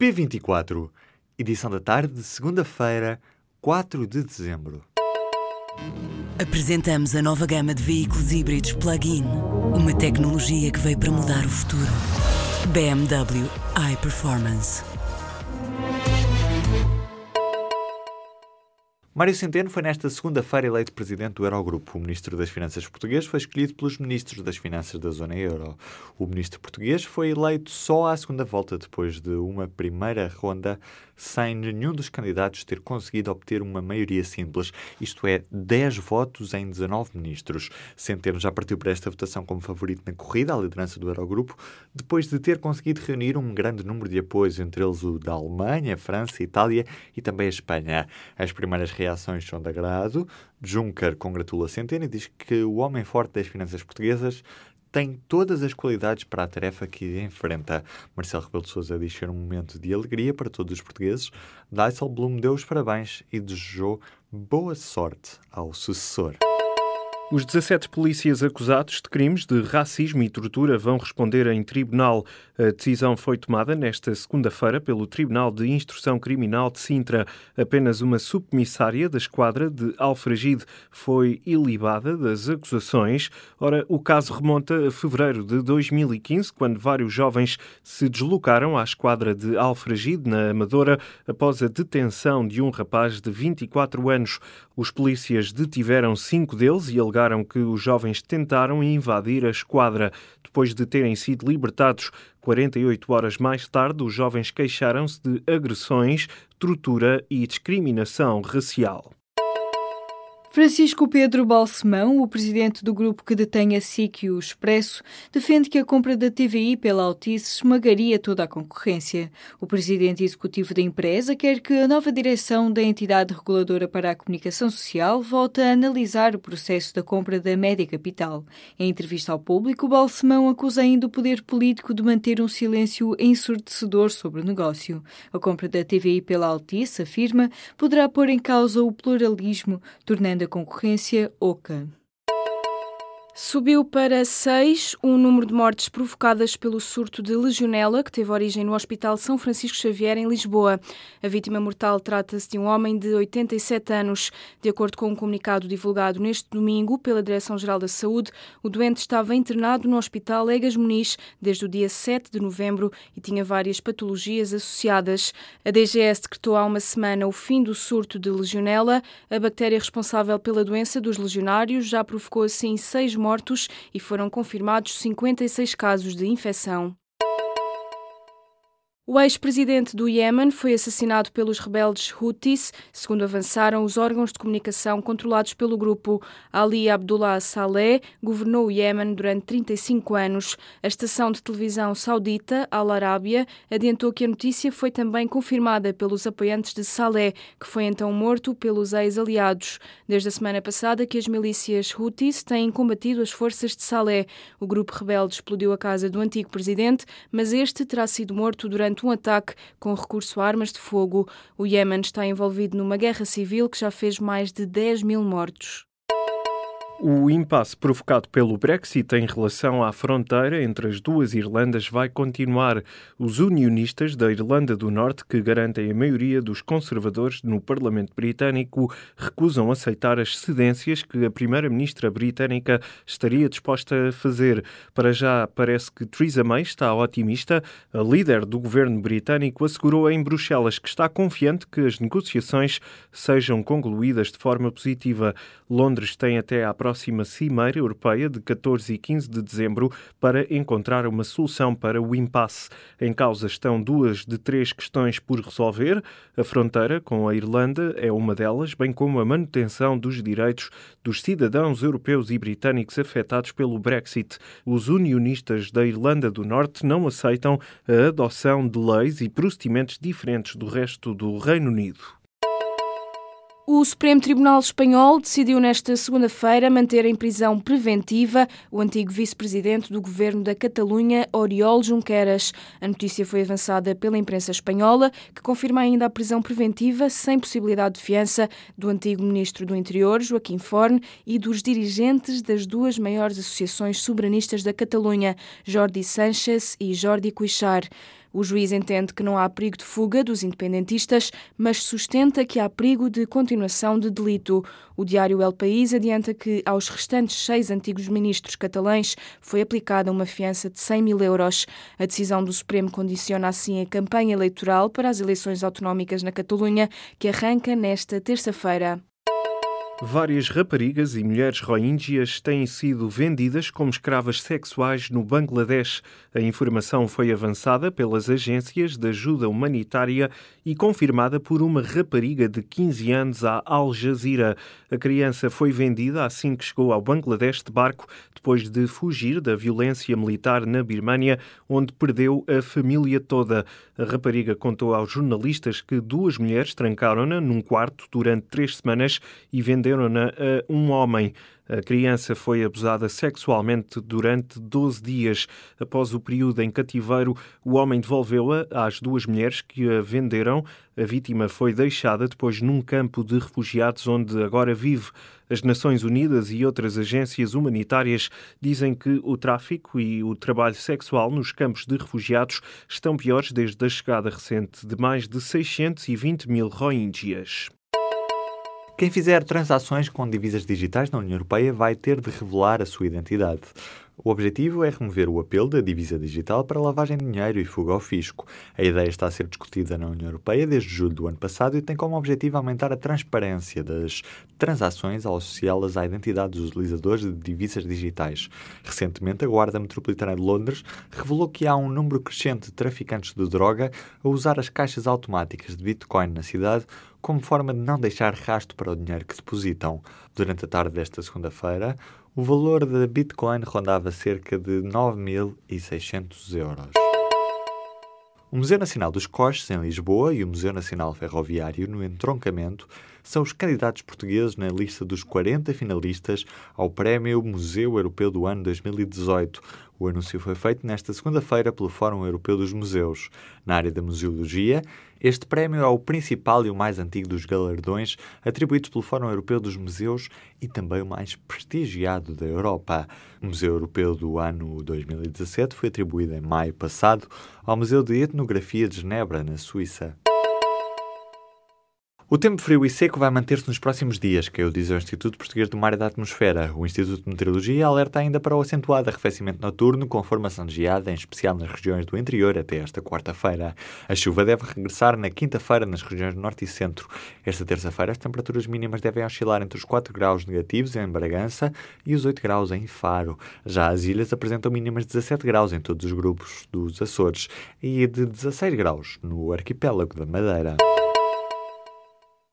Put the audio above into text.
P24, edição da tarde de segunda-feira, 4 de dezembro. Apresentamos a nova gama de veículos híbridos plug-in. Uma tecnologia que veio para mudar o futuro. BMW iPerformance. Mário Centeno foi nesta segunda-feira eleito presidente do Eurogrupo. O ministro das Finanças português foi escolhido pelos ministros das Finanças da zona euro. O ministro português foi eleito só à segunda volta, depois de uma primeira ronda sem nenhum dos candidatos ter conseguido obter uma maioria simples, isto é, 10 votos em 19 ministros. Centeno já partiu para esta votação como favorito na corrida à liderança do Eurogrupo, depois de ter conseguido reunir um grande número de apoios, entre eles o da Alemanha, França, Itália e também a Espanha. As primeiras reações são de agrado. Juncker congratula Centeno e diz que o homem forte das finanças portuguesas tem todas as qualidades para a tarefa que enfrenta. Marcelo Rebelo de Sousa diz ser um momento de alegria para todos os portugueses. Dijsselbloem deu os parabéns e desejou boa sorte ao sucessor. Os 17 polícias acusados de crimes de racismo e tortura vão responder em tribunal. A decisão foi tomada nesta segunda-feira pelo Tribunal de Instrução Criminal de Sintra. Apenas uma submissária da esquadra de Alfragide foi ilibada das acusações. Ora, o caso remonta a fevereiro de 2015, quando vários jovens se deslocaram à esquadra de Alfragide, na Amadora, após a detenção de um rapaz de 24 anos. Os polícias detiveram cinco deles e alegaram alegaram que os jovens tentaram invadir a esquadra. Depois de terem sido libertados 48 horas mais tarde, os jovens queixaram-se de agressões, tortura e discriminação racial. Francisco Pedro Balsemão, o presidente do grupo que detém a SIC e o Expresso, defende que a compra da TVI pela Altice esmagaria toda a concorrência. O presidente executivo da empresa quer que a nova direção da entidade reguladora para a comunicação social volte a analisar o processo da compra da Média Capital. Em entrevista ao público, Balsemão acusa ainda o poder político de manter um silêncio ensurdecedor sobre o negócio. A compra da TVI pela Altice, afirma, poderá pôr em causa o pluralismo, tornando da concorrência OCA. Subiu para seis o número de mortes provocadas pelo surto de legionela que teve origem no Hospital São Francisco Xavier, em Lisboa. A vítima mortal trata-se de um homem de 87 anos. De acordo com um comunicado divulgado neste domingo pela Direção-Geral da Saúde, o doente estava internado no Hospital Egas Muniz desde o dia 7 de novembro e tinha várias patologias associadas. A DGS decretou há uma semana o fim do surto de legionela. A bactéria responsável pela doença dos legionários já provocou assim seis mortes mortos e foram confirmados 56 casos de infecção. O ex-presidente do Iêmen foi assassinado pelos rebeldes Houthis, segundo avançaram os órgãos de comunicação controlados pelo grupo. Ali Abdullah Saleh governou o Iêmen durante 35 anos. A estação de televisão saudita, Al Arábia, adiantou que a notícia foi também confirmada pelos apoiantes de Saleh, que foi então morto pelos ex-aliados. Desde a semana passada que as milícias Houthis têm combatido as forças de Saleh. O grupo rebelde explodiu a casa do antigo presidente, mas este terá sido morto durante durante um ataque com recurso a armas de fogo. O Iémen está envolvido numa guerra civil que já fez mais de 10 mil mortos. O impasse provocado pelo Brexit em relação à fronteira entre as duas Irlandas vai continuar. Os unionistas da Irlanda do Norte, que garantem a maioria dos conservadores no Parlamento Britânico, recusam aceitar as cedências que a Primeira-Ministra britânica estaria disposta a fazer. Para já, parece que Theresa May está otimista. A líder do governo britânico assegurou em Bruxelas que está confiante que as negociações sejam concluídas de forma positiva. Londres tem até à próxima próxima Cimeira Europeia de 14 e 15 de dezembro para encontrar uma solução para o impasse. Em causa estão duas de três questões por resolver. A fronteira com a Irlanda é uma delas, bem como a manutenção dos direitos dos cidadãos europeus e britânicos afetados pelo Brexit. Os unionistas da Irlanda do Norte não aceitam a adoção de leis e procedimentos diferentes do resto do Reino Unido. O Supremo Tribunal Espanhol decidiu nesta segunda-feira manter em prisão preventiva o antigo vice-presidente do governo da Catalunha, Oriol Junqueras. A notícia foi avançada pela imprensa espanhola, que confirma ainda a prisão preventiva sem possibilidade de fiança do antigo ministro do Interior, Joaquim Forn, e dos dirigentes das duas maiores associações soberanistas da Catalunha, Jordi Sánchez e Jordi Cuixart. O juiz entende que não há perigo de fuga dos independentistas, mas sustenta que há perigo de continuação de delito. O diário El País adianta que aos restantes seis antigos ministros catalães foi aplicada uma fiança de 100 mil euros. A decisão do Supremo condiciona assim a campanha eleitoral para as eleições autonómicas na Catalunha, que arranca nesta terça-feira. Várias raparigas e mulheres rohingyas têm sido vendidas como escravas sexuais no Bangladesh. A informação foi avançada pelas agências de ajuda humanitária e confirmada por uma rapariga de 15 anos à Al Jazeera. A criança foi vendida assim que chegou ao Bangladesh de barco, depois de fugir da violência militar na Birmânia, onde perdeu a família toda. A rapariga contou aos jornalistas que duas mulheres trancaram-na num quarto durante três semanas e venderam venderam-na a um homem. A criança foi abusada sexualmente durante 12 dias. Após o período em cativeiro, o homem devolveu-a às duas mulheres que a venderam. A vítima foi deixada depois num campo de refugiados onde agora vive. As Nações Unidas e outras agências humanitárias dizem que o tráfico e o trabalho sexual nos campos de refugiados estão piores desde a chegada recente de mais de 620 mil rohingyas. Quem fizer transações com divisas digitais na União Europeia vai ter de revelar a sua identidade. O objetivo é remover o apelo da divisa digital para lavagem de dinheiro e fuga ao fisco. A ideia está a ser discutida na União Europeia desde julho do ano passado e tem como objetivo aumentar a transparência das transações ao associá-las à identidade dos utilizadores de divisas digitais. Recentemente, a Guarda Metropolitana de Londres revelou que há um número crescente de traficantes de droga a usar as caixas automáticas de Bitcoin na cidade como forma de não deixar rasto para o dinheiro que depositam. Durante a tarde desta segunda-feira, o valor da Bitcoin rondava cerca de 9.600 euros. O Museu Nacional dos Coches, em Lisboa, e o Museu Nacional Ferroviário, no Entroncamento, são os candidatos portugueses na lista dos 40 finalistas ao Prémio Museu Europeu do ano 2018. O anúncio foi feito nesta segunda-feira pelo Fórum Europeu dos Museus. Na área da museologia, este prémio é o principal e o mais antigo dos galardões atribuídos pelo Fórum Europeu dos Museus e também o mais prestigiado da Europa. O Museu Europeu do ano 2017 foi atribuído em maio passado ao Museu de Etnografia de Genebra, na Suíça. O tempo frio e seco vai manter-se nos próximos dias, que o diz o Instituto Português do Mar e da Atmosfera. O Instituto de Meteorologia alerta ainda para o acentuado arrefecimento noturno, com formação de geada, em especial nas regiões do interior, até esta quarta-feira. A chuva deve regressar na quinta-feira nas regiões norte e centro. Esta terça-feira, as temperaturas mínimas devem oscilar entre os 4 graus negativos em Bragança e os 8 graus em Faro. Já as ilhas apresentam mínimas de 17 graus em todos os grupos dos Açores e de 16 graus no arquipélago da Madeira.